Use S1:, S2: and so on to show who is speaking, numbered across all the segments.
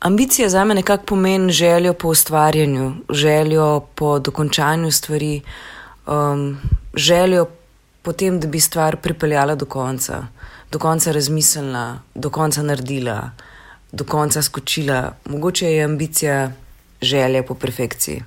S1: Ambicija za me nekako pomeni željo po ustvarjanju, željo po dokončanju stvari, um, željo po tem, da bi stvar pripeljala do konca, do konca razmislila, do konca naredila, do konca skočila. Mogoče je ambicija želja po perfekciji.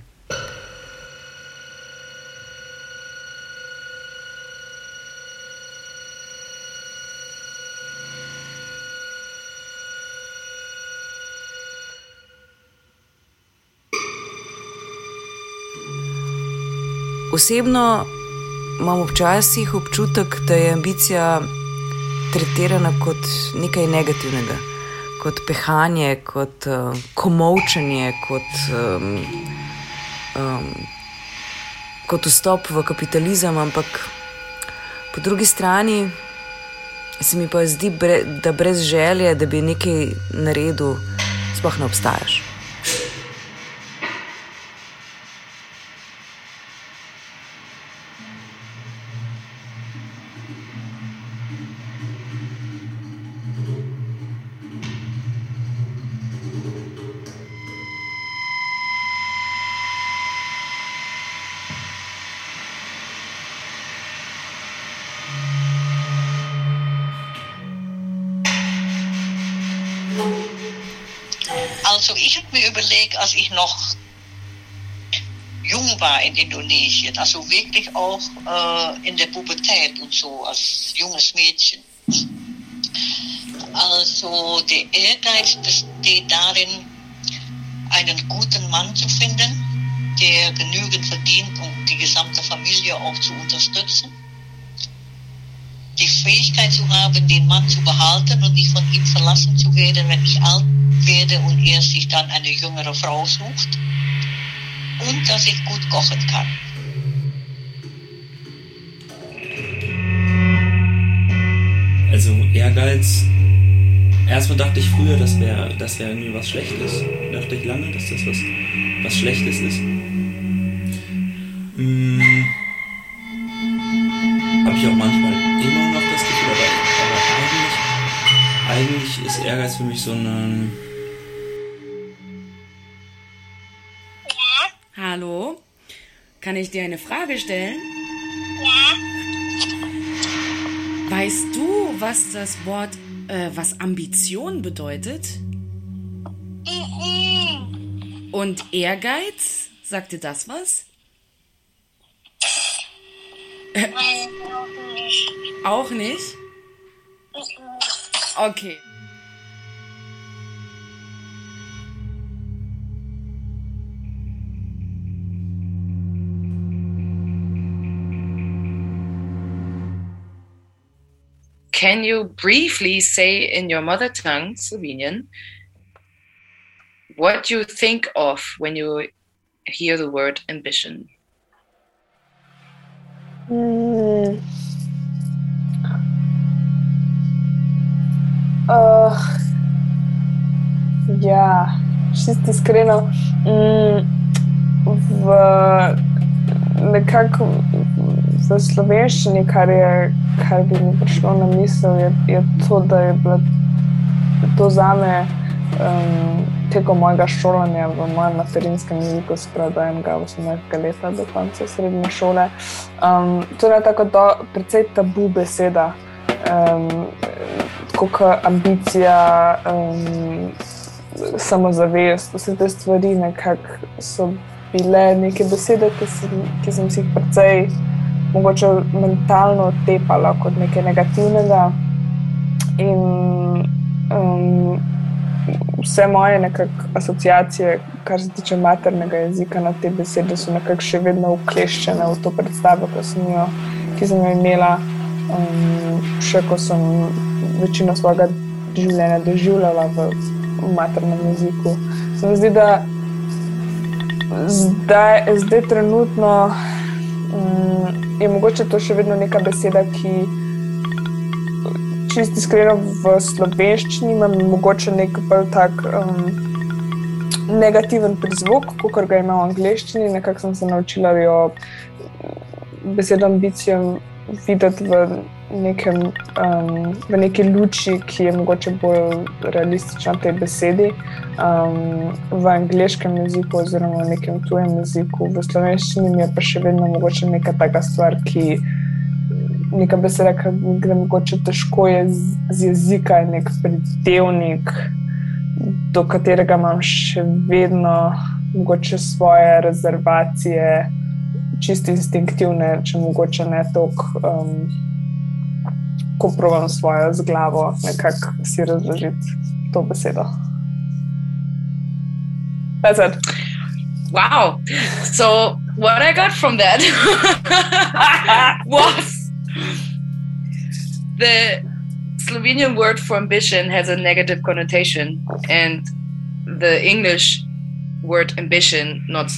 S1: Osebno imam včasih občutek, da je ambicija tretirana kot nekaj negativnega, kot pehanje, kot uh, komovčenje, kot, um, um, kot vstop v kapitalizem, ampak po drugi strani se mi pa zdi, da brez želje, da bi nekaj naredil, sploh ne obstajaš.
S2: War in Indonesien, also wirklich auch äh, in der Pubertät und so, als junges Mädchen. Also der Ehrgeiz besteht darin, einen guten Mann zu finden, der genügend verdient, um die gesamte Familie auch zu unterstützen. Die Fähigkeit zu haben, den Mann zu behalten und nicht von ihm verlassen zu werden, wenn ich alt werde und er sich dann eine jüngere Frau sucht und dass ich gut kochen kann.
S3: Also Ehrgeiz, erstmal dachte ich früher, das wäre das wär irgendwie was Schlechtes. Dachte ich lange, dass das was, was Schlechtes ist. Hm. Habe ich auch manchmal immer noch das Gefühl, aber, aber eigentlich, eigentlich ist Ehrgeiz für mich so ein
S4: Hallo? Kann ich dir eine Frage stellen?
S5: Ja.
S4: Weißt du, was das Wort, äh, was Ambition bedeutet?
S5: Mhm.
S4: Und Ehrgeiz? Sagt dir das was?
S5: Weiß noch nicht.
S4: Auch nicht?
S5: Mhm.
S4: Okay.
S6: Can you briefly say in your mother tongue, Slovenian, what you think of when you hear the word ambition?
S7: Mm. Uh, ja, čisto iskreno, mm, v nekako v slovenščini, kar, je, kar bi mi prišlo na misel, je, je to, da je bilo to za me um, tekom mojega šolanja v mojem materinskem jeziku, skoraj enega 18 leta do konca srednje šole. Um, to je tako do, precej tabu beseda, um, kot ambicija. Um, Samozavest, vse te stvari, nekako so bile neke besede, ki sem, ki sem si jih precej mogoče mentalno tepala kot nekaj negativnega. In um, vse moje asociacije, kar se tiče maternega jezika na te besede, so nekako še vedno ukleščene v to predstavo, ki sem jo, ki sem jo imela, um, še ko sem večino svojega življenja doživljala v, v maternem jeziku. Se mi zdi, da zdaj, zdaj trenutno je mogoče to še vedno neka beseda, ki čisto iskreno v slovenščini ima mogoče nek bolj tak um, negativen prizvok, kot ga ima v angleščini. Nekako sem se naučila jo besedo ambicijo videti v, nekem, um, v neki luči, ki je mogoče bolj realistična tej besedi. Um, v angliškem jeziku, oziroma v nekem tujem jeziku, v slovenščini je pa še vedno mogoče neka taka stvar, ki. Neka beseda, ki je mogoče težko je z, jezika, nek pridevnik, do katerega imam še vedno mogoče svoje rezervacije, čisto instinktivne, če mogoče ne toliko, um, ko provam svojo z glavo nekako si razložiti to besedo. That's it.
S6: Wow. So what I got from that was the Slovenian word for ambition has a negative connotation, and the English word ambition not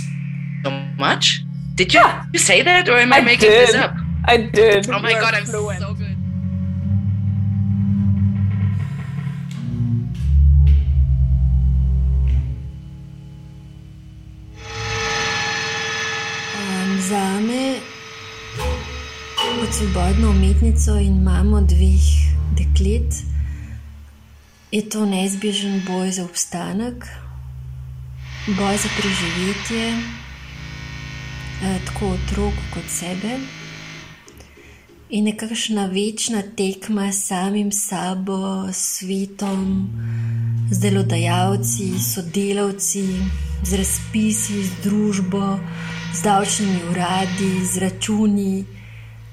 S6: so much. Did you, you say that, or am I,
S7: I
S6: making
S7: did.
S6: this up?
S7: I did.
S6: Oh my
S7: You
S6: god, I'm
S7: fluent.
S6: so good.
S8: Svobodno umetnico in mamo dveh deklet, je to neizbežen boj za obstanek, boj za preživetje, eh, tako otrok kot sebe. In nekakšna večna tekma s samim sabo, s svetom, z delodajalci, sodelavci, z razpisi, z družbo, z davčnimi uradi, z računi,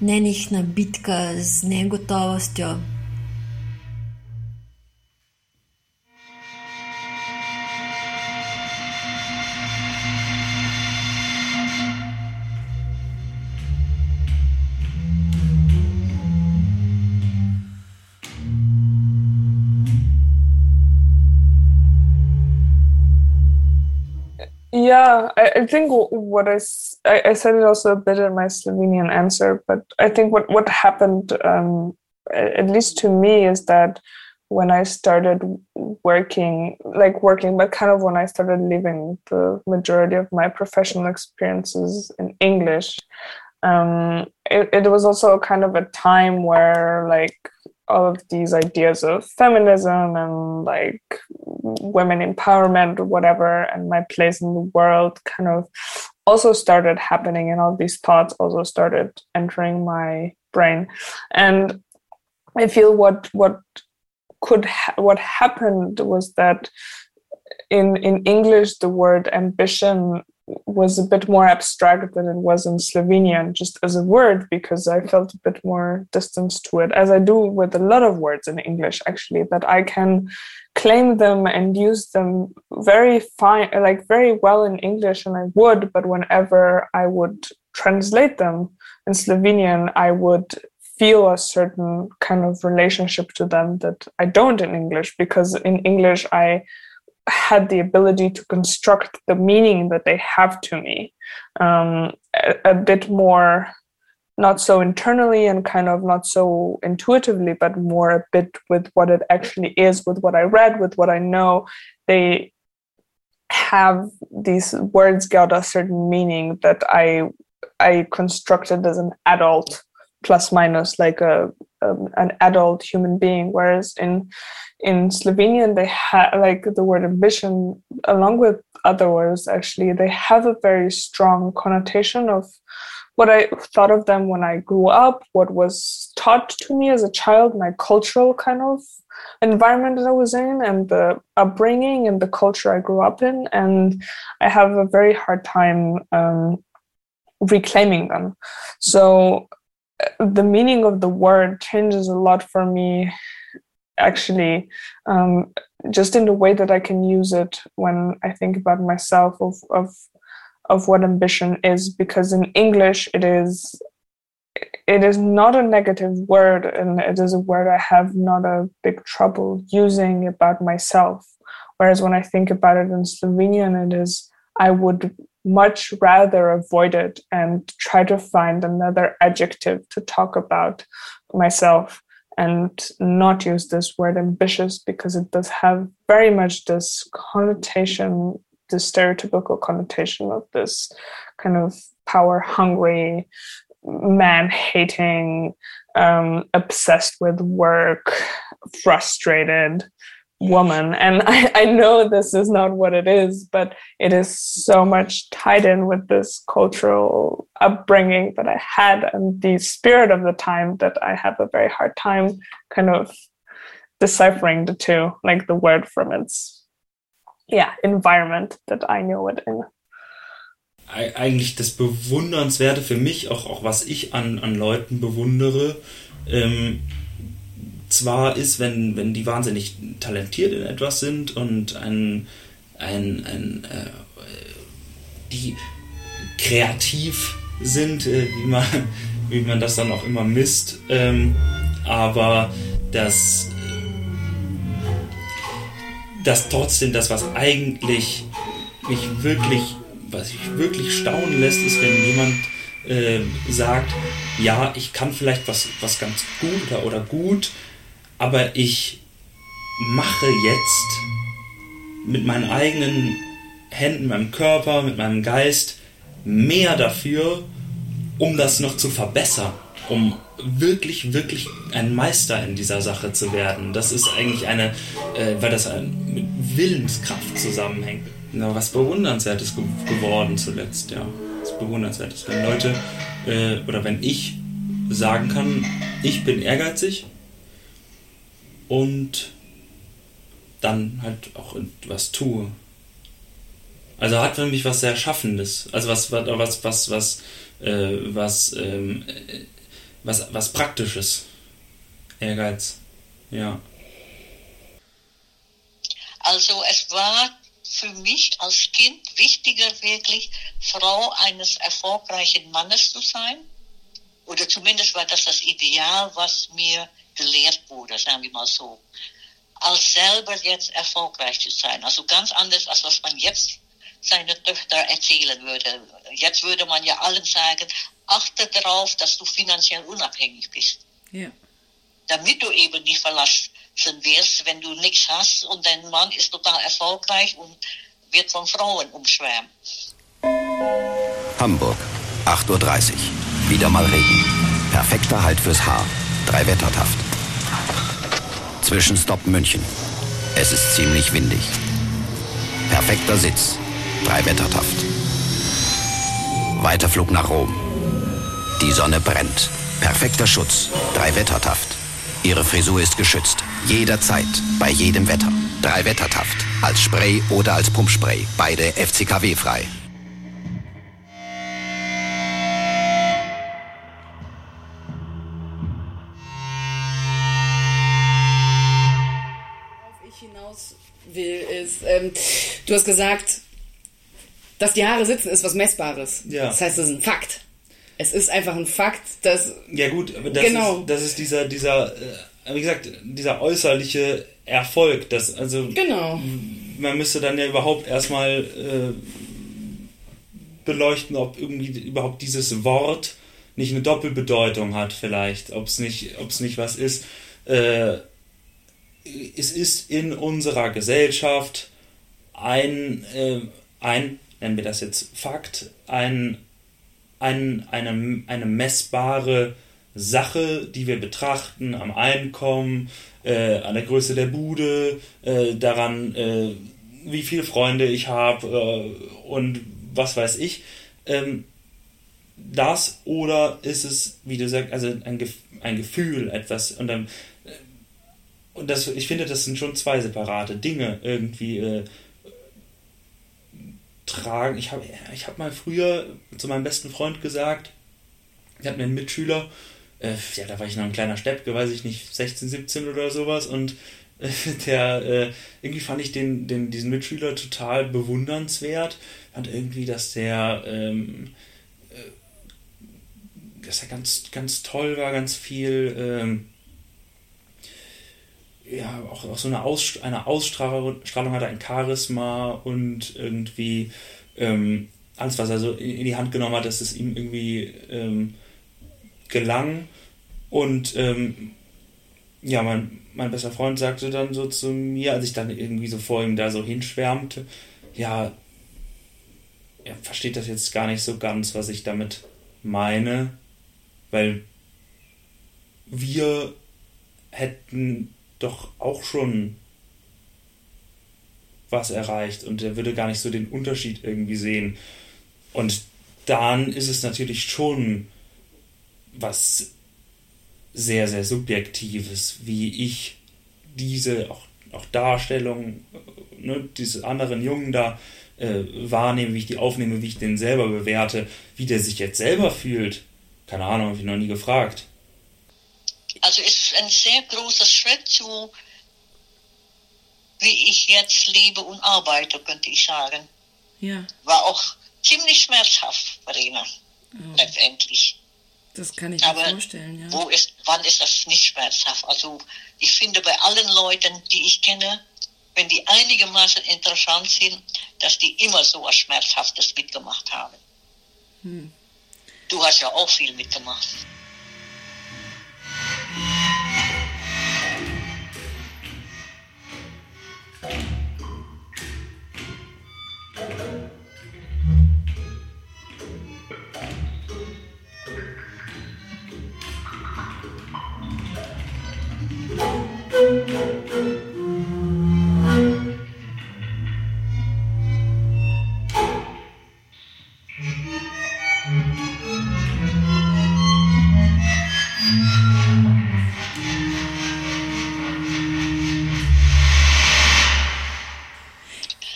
S8: nenehna bitka z negotovostjo.
S7: Yeah, I, I think what I, said it also a bit in my Slovenian answer, but I think what, what happened, um, at least to me, is that when I started working, like working, but kind of when I started living the majority of my professional experiences in English, um, it, it was also kind of a time where like all of these ideas of feminism and like women empowerment or whatever and my place in the world kind of also started happening and all these thoughts also started entering my brain. And i feel what what could ha- what happened was that in in english the word ambition was a bit more abstract than it was in Slovenian, just as a word, because I felt a bit more distance to it, as I do with a lot of words in English, actually, that I can claim them and use them very fine, like very well in English, and I would, but whenever I would translate them in Slovenian, I would feel a certain kind of relationship to them that I don't in English, because in English, I had the ability to construct the meaning that they have to me um, a, a bit more not so internally and kind of not so intuitively but more a bit with what it actually is with what i read with what i know. They have these words got a certain meaning that i i constructed as an adult plus minus like a um, an adult human being whereas in in Slovenian they have like the word ambition along with other words actually they have a very strong connotation of what I thought of them when I grew up, what was taught to me as a child, my cultural kind of environment that I was in, and the upbringing and the culture I grew up in. And I have a very hard time um, reclaiming them. So the meaning of the word changes a lot for me actually um, just in the way that I can use it when I think about myself of of of what ambition is because in English it is it is not a negative word and it is a word I have not a big trouble using about myself. Whereas when I think about it in Slovenian, it is I would much rather avoid it and try to find another adjective to talk about myself and not use this word ambitious because it does have very much this connotation the stereotypical connotation of this kind of power hungry, man hating, um, obsessed with work, frustrated woman. And I, I know this is not what it is, but it is so much tied in with this cultural upbringing that I had and the spirit of the time that I have a very hard time kind of deciphering the two, like the word from its yeah, environment that I know it in.
S3: Eigentlich das Bewundernswerte für mich, auch, auch was ich an, an Leuten bewundere, ähm, zwar ist, wenn, wenn die wahnsinnig talentiert in etwas sind und ein, ein, ein äh, die kreativ sind, äh, wie, man, wie man das dann auch immer misst, ähm, aber das, das trotzdem das, was eigentlich mich wirklich, was mich wirklich staunen lässt, ist, wenn jemand äh, sagt, ja, ich kann vielleicht was, was ganz gut oder, oder gut, aber ich mache jetzt mit meinen eigenen Händen, meinem Körper, mit meinem Geist mehr dafür, um das noch zu verbessern, um wirklich, wirklich ein Meister in dieser Sache zu werden. Das ist eigentlich eine, äh, weil das mit Willenskraft zusammenhängt. Na, was bewundernswertes ge geworden zuletzt, ja. Was bewundernswertes. Wenn Leute äh, oder wenn ich sagen kann, ich bin ehrgeizig, und dann halt auch was tue. Also hat für mich was sehr Schaffendes. Also was, was, was, was, äh, was, ähm, was, was Praktisches. Ehrgeiz. Ja.
S2: Also es war für mich als Kind wichtiger wirklich, Frau eines erfolgreichen Mannes zu sein. Oder zumindest war das das Ideal, was mir gelehrt wurde, sagen wir mal so, als selber jetzt erfolgreich zu sein. Also ganz anders, als was man jetzt seine Töchter erzählen würde. Jetzt würde man ja allen sagen, achte darauf, dass du finanziell unabhängig bist.
S4: Ja.
S2: Damit du eben nicht verlassen wirst, wenn du nichts hast und dein Mann ist total erfolgreich und wird von Frauen umschwärmt.
S9: Hamburg, 8.30 Uhr. Wieder mal Regen. Perfekter Halt fürs Haar. Drei Wettertaft. Zwischenstopp München. Es ist ziemlich windig. Perfekter Sitz. Drei Wettertaft. Weiterflug nach Rom. Die Sonne brennt. Perfekter Schutz. Drei Wettertaft. Ihre Frisur ist geschützt. Jederzeit. Bei jedem Wetter. Drei Wettertaft. Als Spray oder als Pumpspray. Beide FCKW frei.
S4: Ist, ähm, du hast gesagt, dass die Haare sitzen, ist was Messbares.
S3: Ja.
S4: Das heißt, das ist ein Fakt. Es ist einfach ein Fakt, dass.
S3: Ja, gut, das,
S4: Genau.
S3: ist, das ist dieser, dieser, äh, wie gesagt, dieser äußerliche Erfolg. Das, also,
S4: Genau.
S3: man müsste dann ja überhaupt erstmal äh, beleuchten, ob irgendwie überhaupt dieses Wort nicht eine Doppelbedeutung hat, vielleicht. Ob es nicht, nicht was ist. Äh, es ist in unserer Gesellschaft ein, äh, ein, nennen wir das jetzt Fakt, ein, ein, eine, eine messbare Sache, die wir betrachten am Einkommen, äh, an der Größe der Bude, äh, daran, äh, wie viele Freunde ich habe äh, und was weiß ich. Ähm, das oder ist es, wie du sagst, also ein, ein Gefühl, etwas und dann und das, ich finde, das sind schon zwei separate Dinge irgendwie äh, tragen. Ich habe ich hab mal früher zu meinem besten Freund gesagt, der hat mir einen Mitschüler, äh, ja, da war ich noch ein kleiner Steppke, weiß ich nicht, 16, 17 oder sowas und äh, der, äh, irgendwie fand ich den, den, diesen Mitschüler total bewundernswert. Fand irgendwie, dass der, ähm, äh, dass er ganz, ganz toll war, ganz viel, ähm, ja, auch, auch so eine, Aus, eine Ausstrahlung Strahlung hat ein Charisma und irgendwie ähm, alles, was er so in, in die Hand genommen hat, dass es ihm irgendwie ähm, gelang. Und ähm, ja, mein, mein bester Freund sagte dann so zu mir, als ich dann irgendwie so vor ihm da so hinschwärmte, ja, er versteht das jetzt gar nicht so ganz, was ich damit meine, weil wir hätten doch auch schon was erreicht und er würde gar nicht so den Unterschied irgendwie sehen. Und dann ist es natürlich schon was sehr, sehr Subjektives, wie ich diese auch, auch Darstellung ne, dieses anderen Jungen da äh, wahrnehme, wie ich die aufnehme, wie ich den selber bewerte, wie der sich jetzt selber fühlt. Keine Ahnung, habe ich noch nie gefragt.
S2: Also es ist ein sehr großer Schritt zu, wie ich jetzt lebe und arbeite, könnte ich sagen.
S4: Ja,
S2: War auch ziemlich schmerzhaft, Verena, letztendlich.
S4: das kann ich mir
S2: Aber
S4: vorstellen, ja.
S2: wo ist, wann ist das nicht schmerzhaft? Also ich finde bei allen Leuten, die ich kenne, wenn die einigermaßen interessant sind, dass die immer so was Schmerzhaftes mitgemacht haben.
S4: Hm.
S2: Du hast ja auch viel mitgemacht.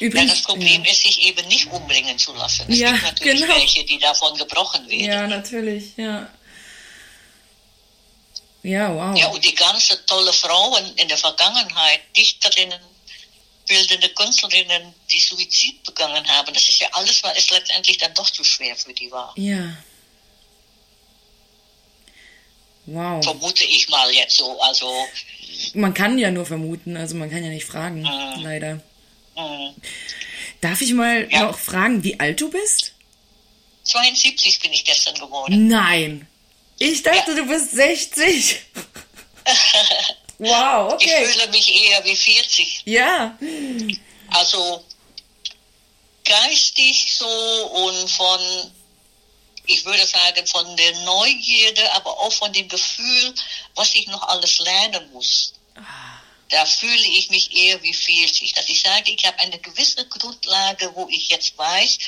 S2: Ja,
S4: Übrigens,
S2: das Problem ist, sich eben nicht umbringen zu lassen. Es
S4: Ja,
S2: gibt natürlich
S4: genau.
S2: welche, die davon gebrochen werden.
S4: ja, natürlich, ja. Ja, wow.
S2: Ja, und die ganzen tolle Frauen in der Vergangenheit, Dichterinnen, bildende Künstlerinnen, die Suizid begangen haben, das ist ja alles, weil es letztendlich dann doch zu schwer für die war.
S4: Ja. Wow.
S2: Vermute ich mal jetzt so. Also,
S4: Man kann ja nur vermuten, also man kann ja nicht fragen,
S2: Mhm.
S4: leider.
S2: Mh,
S4: Darf ich mal
S2: Ja.
S4: noch fragen, wie alt du bist?
S2: 72 bin ich gestern geworden.
S4: Nein. Ich dachte,
S2: Ja.
S4: du bist 60. wow,
S2: Ich
S4: okay.
S2: fühle mich eher wie 40.
S4: Ja.
S2: Also geistig so und von, ich würde sagen, von der Neugierde, aber auch von dem Gefühl, was ich noch alles lernen muss. Da fühle ich mich eher wie 40. Dass ich sage, ich habe eine gewisse Grundlage, wo ich jetzt weiß,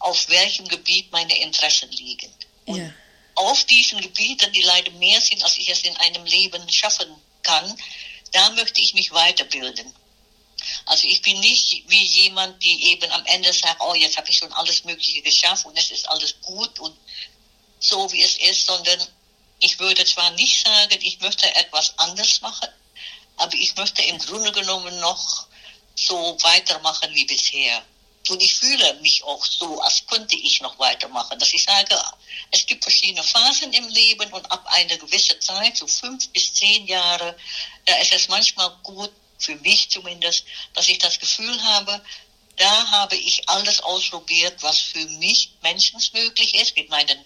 S2: auf welchem Gebiet meine Interessen liegen. Und
S4: Ja.
S2: auf diesen Gebieten, die leider mehr sind, als ich es in einem Leben schaffen kann, da möchte ich mich weiterbilden. Also ich bin nicht wie jemand, die eben am Ende sagt, oh, jetzt habe ich schon alles Mögliche geschafft und es ist alles gut und so wie es ist, sondern ich würde zwar nicht sagen, ich möchte etwas anders machen, aber ich möchte im Grunde genommen noch so weitermachen wie bisher. Und ich fühle mich auch so, als könnte ich noch weitermachen. Dass ich sage, es gibt verschiedene Phasen im Leben und ab einer gewissen Zeit, so fünf bis zehn Jahre, da ist es manchmal gut, für mich zumindest, dass ich das Gefühl habe, da habe ich alles ausprobiert, was für mich menschensmöglich ist, mit meinen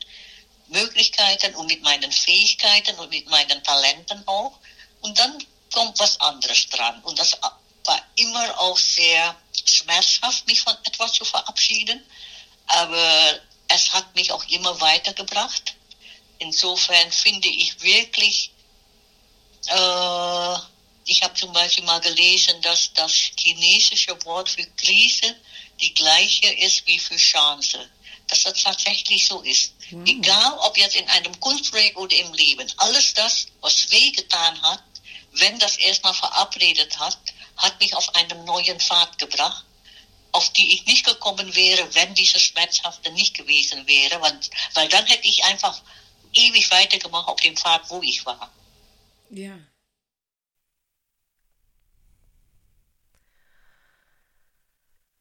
S2: Möglichkeiten und mit meinen Fähigkeiten und mit meinen Talenten auch. Und dann kommt was anderes dran. Und das war immer auch sehr schmerzhaft, mich von etwas zu verabschieden. Aber es hat mich auch immer weitergebracht. Insofern finde ich wirklich, äh, ich habe zum Beispiel mal gelesen, dass das chinesische Wort für Krise die gleiche ist wie für Chance. Dass das tatsächlich so ist. Egal ob jetzt in einem Kunstprojekt oder im Leben, alles das, was wehgetan hat, wenn das erstmal verabredet hat, hat mich auf einen neuen Pfad gebracht, auf die ich nicht gekommen wäre, wenn dieses Schmerzhafte nicht gewesen wäre, weil, weil dann hätte ich einfach ewig weitergemacht auf dem Pfad, wo ich war.
S4: Ja.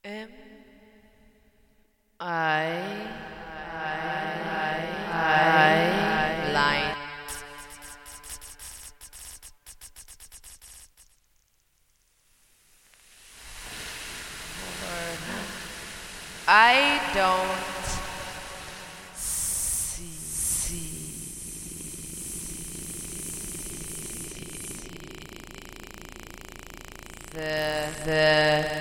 S10: M I I line I don't see the the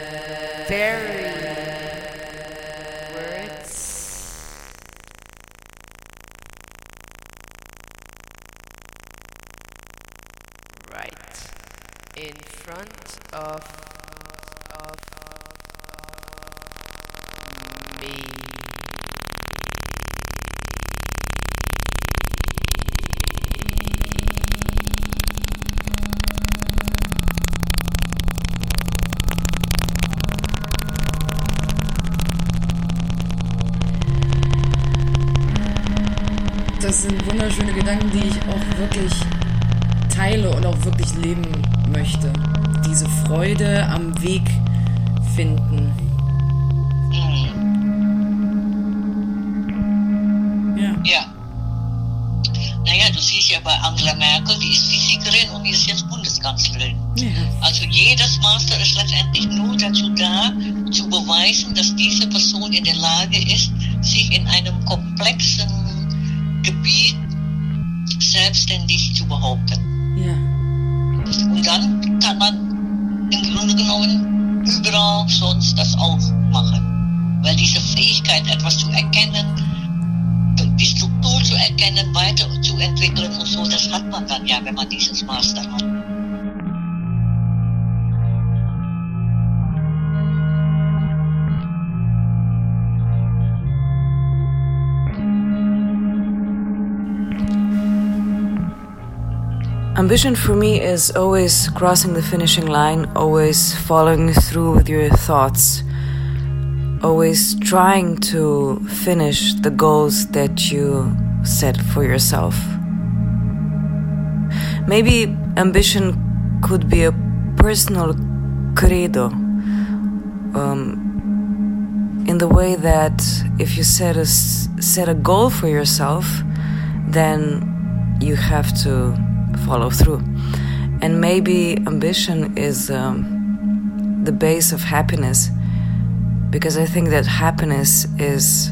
S4: das sind wunderschöne Gedanken, die ich auch wirklich teile und auch wirklich leben möchte. Diese Freude am Weg finden. Ja.
S2: Ja. Naja, du siehst ja bei Angela Merkel, die ist Physikerin und die ist jetzt Bundeskanzlerin.
S4: ja.
S2: Also jedes Master ist letztendlich nur dazu da, zu beweisen, dass diese Person in der Lage ist, sich in einem komplexen Gebiet selbstständig zu behaupten.
S4: Ja.
S2: Und dann kann man im Grunde genommen überall sonst das auch machen. Weil diese Fähigkeit, etwas zu erkennen, die Struktur zu erkennen, weiterzuentwickeln und so, das hat man dann ja, wenn man dieses Master hat.
S1: Ambition for me is always crossing the finishing line, always following through with your thoughts, always trying to finish the goals that you set for yourself. Maybe ambition could be a personal credo um, in the way that if you set a, set a goal for yourself, then you have to follow through. And maybe ambition is um, the base of happiness because I think that happiness is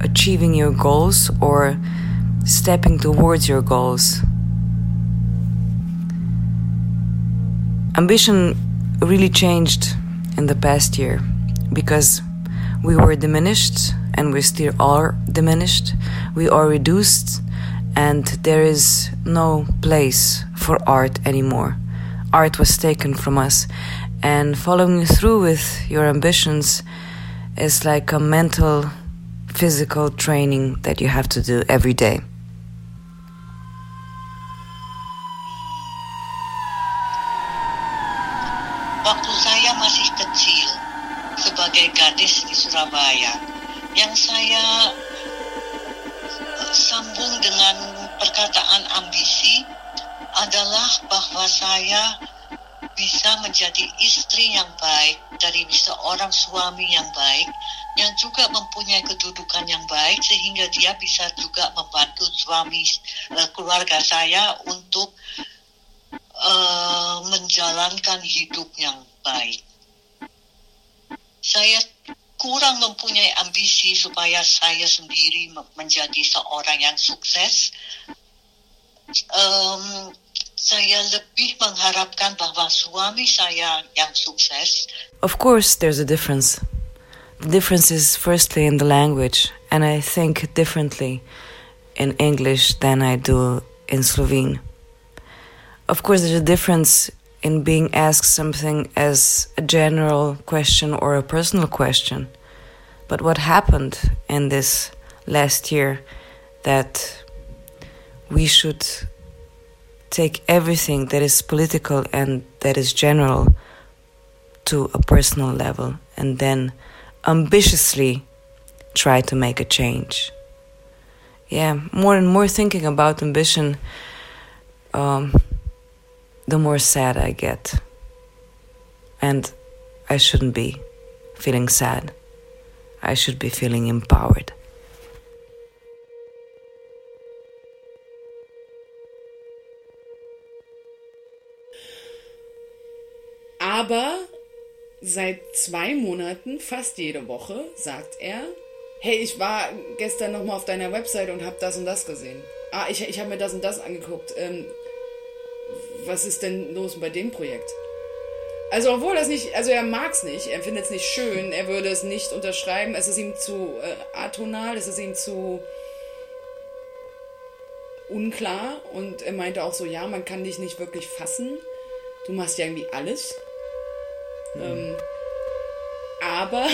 S1: achieving your goals or stepping towards your goals. Ambition really changed in the past year because we were diminished and we still are diminished. We are reduced and there is no place for art anymore. Art was taken from us, and following through with your ambitions is like a mental, physical training that you have to do every day.
S2: Saya bisa menjadi istri yang baik dari seorang suami yang baik yang juga mempunyai kedudukan yang baik sehingga dia bisa juga membantu suami eh, keluarga saya untuk eh, menjalankan hidup yang baik. Saya kurang mempunyai ambisi supaya saya sendiri me- menjadi seorang yang sukses. Em, saya lebih mengharapkan bahwa suami saya yang sukses
S1: Of course, there's a difference. The difference is firstly in the language, and I think differently in English than I do in Slovene. Of course, there's a difference in being asked something as a general question or a personal question. But what happened in this last year that we should take everything that is political and that is general to a personal level and then ambitiously try to make a change. Yeah, more and more thinking about ambition, um, the more sad I get. And I shouldn't be feeling sad. I should be feeling empowered.
S4: Aber seit zwei Monaten, fast jede Woche, sagt er, hey, ich war gestern nochmal auf deiner Website und habe das und das gesehen. Ah, ich, ich habe mir das und das angeguckt. Ähm, was ist denn los bei dem Projekt? Also obwohl das nicht, also er mag es nicht, er findet es nicht schön, er würde es nicht unterschreiben, es ist ihm zu äh, atonal, es ist ihm zu unklar und er meinte auch so, ja, man kann dich nicht wirklich fassen, du machst ja irgendwie alles. Ähm, aber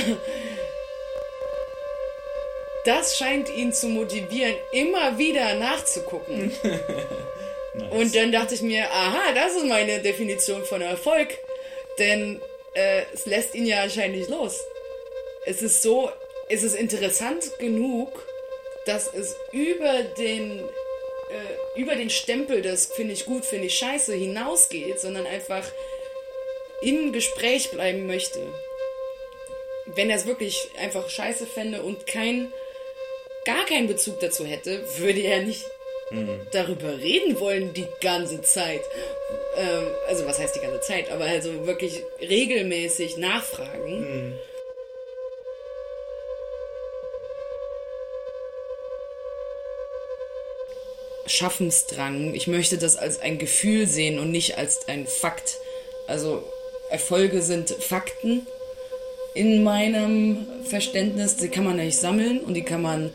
S4: das scheint ihn zu motivieren, immer wieder nachzugucken. Und dann dachte ich mir, aha, das ist meine Definition von Erfolg. Denn äh, es lässt ihn ja anscheinend nicht los. Es ist so, es ist interessant genug, dass es über den, äh, über den Stempel, das finde ich gut, finde ich scheiße, hinausgeht, sondern einfach im Gespräch bleiben möchte. Wenn er es wirklich einfach scheiße fände und kein, gar keinen Bezug dazu hätte, würde er nicht darüber reden wollen die ganze Zeit. Ähm, also was heißt die ganze Zeit, aber also wirklich regelmäßig nachfragen. Schaffensdrang. Ich möchte das als ein Gefühl sehen und nicht als ein Fakt. Also Erfolge sind Fakten in meinem Verständnis. Die kann man nicht sammeln und die kann man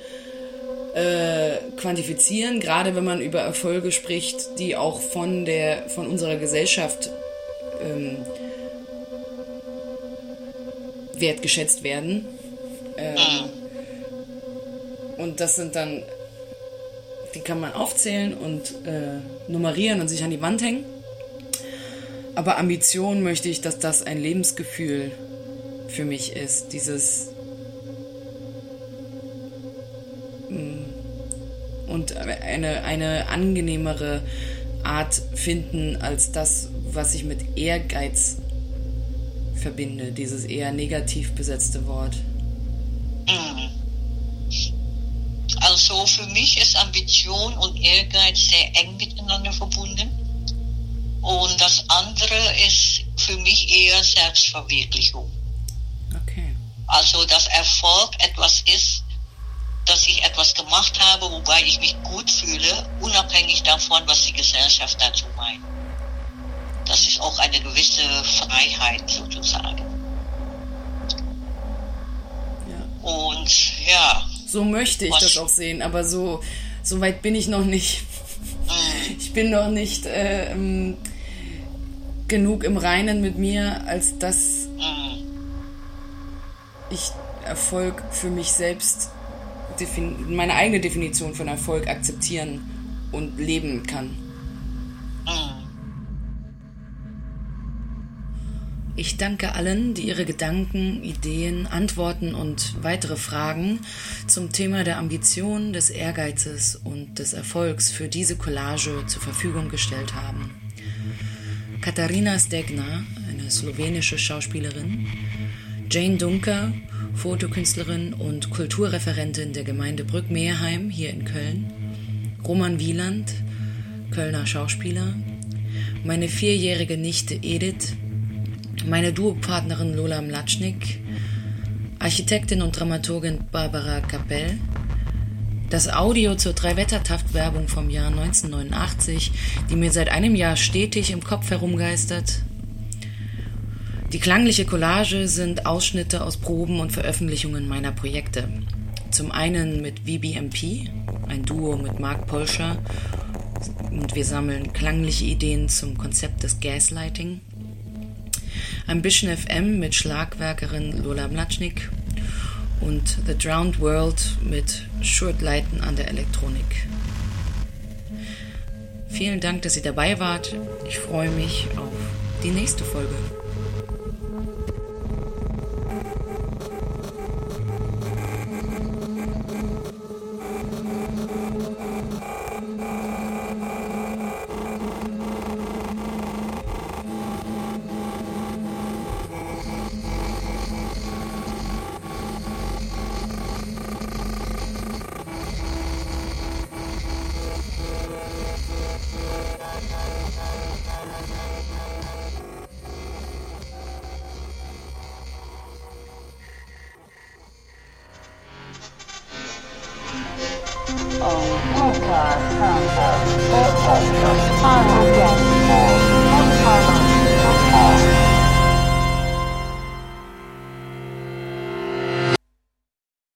S4: äh, quantifizieren, gerade wenn man über Erfolge spricht, die auch von der von unserer Gesellschaft ähm, wertgeschätzt werden. Ähm, und das sind dann, die kann man aufzählen und äh, nummerieren und sich an die Wand hängen. Aber Ambition möchte ich, dass das ein Lebensgefühl für mich ist. Dieses und eine, eine angenehmere Art finden als das, was ich mit Ehrgeiz verbinde, dieses eher negativ besetzte Wort.
S2: Mhm. Also für mich ist Ambition und Ehrgeiz sehr eng miteinander verbunden. Und das andere ist für mich eher Selbstverwirklichung.
S4: Okay.
S2: Also dass Erfolg etwas ist, dass ich etwas gemacht habe, wobei ich mich gut fühle, unabhängig davon, was die Gesellschaft dazu meint. Das ist auch eine gewisse Freiheit sozusagen. Und ja,
S4: So möchte ich das auch sehen, aber so, so weit bin ich noch nicht. Ich bin noch nicht äh, ähm, genug im Reinen mit mir, als dass ich Erfolg für mich selbst, meine eigene Definition von Erfolg akzeptieren und leben kann. Ich danke allen, die ihre Gedanken, Ideen, Antworten und weitere Fragen zum Thema der Ambition, des Ehrgeizes und des Erfolgs für diese Collage zur Verfügung gestellt haben. Katharina Stegna, eine slowenische Schauspielerin, Jane Dunker, Fotokünstlerin und Kulturreferentin der Gemeinde Brück-Meerheim hier in Köln, Roman Wieland, Kölner Schauspieler, meine vierjährige Nichte Edith, meine Duopartnerin Lola Mlatschnik, Architektin und Dramaturgin Barbara Kapell, das Audio zur Drei-Wetter-Taft-Werbung vom Jahr 1989, die mir seit einem Jahr stetig im Kopf herumgeistert. Die klangliche Collage sind Ausschnitte aus Proben und Veröffentlichungen meiner Projekte. Zum einen mit VBMP, ein Duo mit Mark Polscher, und wir sammeln klangliche Ideen zum Konzept des Gaslighting. Ambition FM mit Schlagwerkerin Lola Mlatschnik und The Drowned World mit Shurt Leiten an der Elektronik. Vielen Dank, dass ihr dabei wart. Ich freue mich auf die nächste Folge.